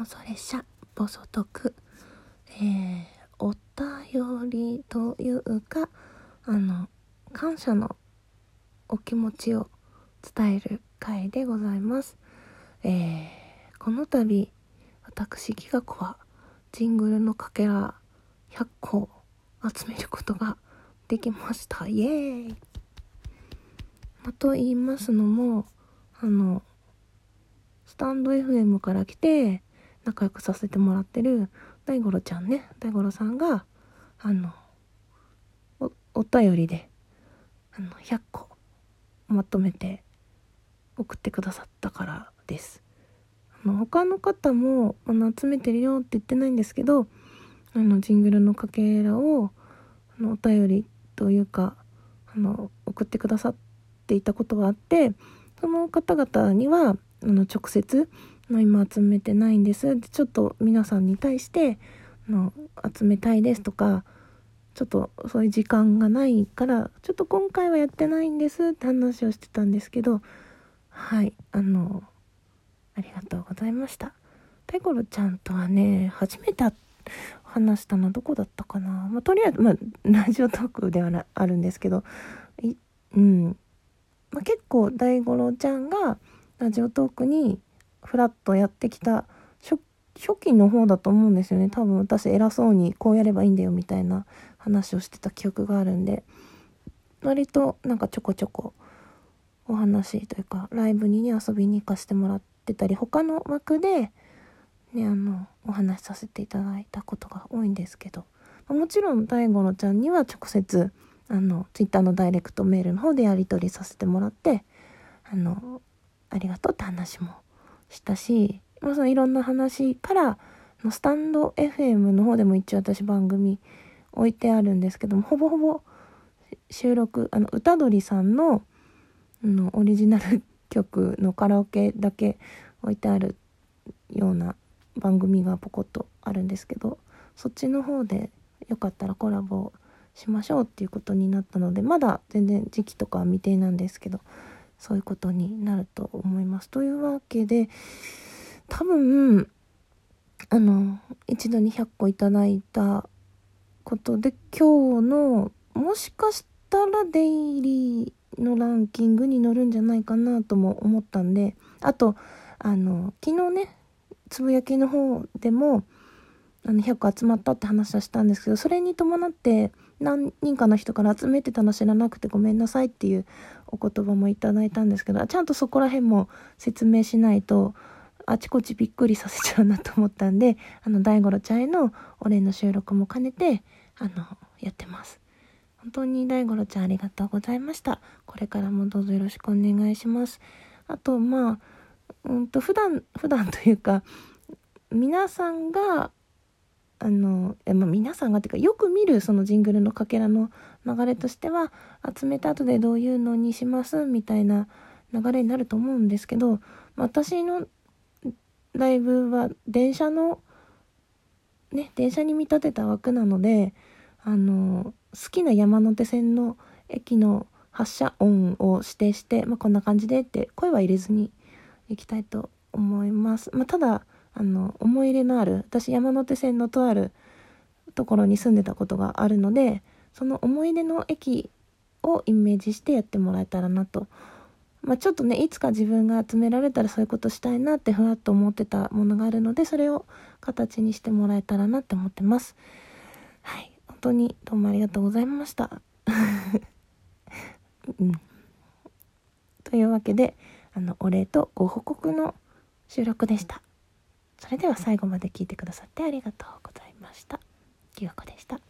妄想列車暴走トークえー、お便りというかあの感謝のお気持ちを伝える回でございます。えー、この度私ギガ子はジングルのかけら100個集めることができました。イエーイ、まと言いますのもあのスタンド FM から来て仲良くさせてもらってる大五郎ちゃんね。大五郎さんがあのおお便りであの100個まとめて送ってくださったからです。あの他の方もあの集めてるよって言ってないんですけどあのジングルのかけらをあのお便りというかあの送ってくださっていたことがあってその方々にはあの直接の今集めてないんですでちょっと皆さんに対しての集めたいですとかちょっとそういう時間がないからちょっと今回はやってないんですって話をしてたんですけどはいあのありがとうございました。ペコロちゃんとはね初めて話したのはどこだったかな、まあ、とりあえず、まあ、ラジオトークではあるんですけどうん、まあ、結構大五郎ちゃんがラジオトークにフラッとやってきた初初期の方だと思うんですよね。多分私偉そうにこうやればいいんだよみたいな話をしてた記憶があるんで。割となんかちょこちょこお話というかライブにね遊びに行かせてもらってたり他の枠でねあのお話しさせていただいたことが多いんですけど。もちろん大五郎ちゃんには直接あの Twitter のダイレクトメールの方でやり取りさせてもらってあのありがとうって話もしたし、まあ、そのいろんな話からのスタンド FM の方でも一応私番組置いてあるんですけどもほぼほぼ収録あの歌鳥さんののオリジナル曲のカラオケだけ置いてあるような番組がポコッとあるんですけどそっちの方でよかったらコラボしましょうっていうことになったのでまだ全然時期とかは未定なんですけどそういうことになると思います。というわけで多分あの一度に100個いただいたことで今日のもしかしたらデイリーのランキングに乗るんじゃないかなとも思ったんであとあの昨日ねつぶやきの方でもあの100個集まったって話はしたんですけどそれに伴って何人かの人から集めてたの知らなくてごめんなさいっていうお言葉もいただいたんですけど ちゃんとそこら辺も説明しないとあちこちびっくりさせちゃうなと思ったんであの大五郎ちゃんへのお礼の収録も兼ねてあのやってます。本当に大五郎ちゃんありがとうございました。これからもどうぞよろしくお願いします。あとまあうんと普段普段というか皆さんがあの、まあ、皆さんがっていうかよく見るそのジングルのかけらの流れとしては集めた後でどういうのにしますみたいな流れになると思うんですけど私のライブは電車のね電車に見立てた枠なのであの好きな山手線の駅の発車音を指定して、まあ、こんな感じでって声は入れずにいきたいと思います。まあ、ただあの思い入れのある私山手線のとあるところに住んでたことがあるのでその思い出の駅をイメージしてやってもらえたらなと、まあ、ちょっとねいつか自分が集められたらそういうことしたいなってふわっと思ってたものがあるのでそれを形にしてもらえたらなって思ってます。はい。本当にどうもありがとうございました。うん。というわけであのお礼とご報告の収録でした。それでは最後まで聞いてくださってありがとうございました。きよこでした。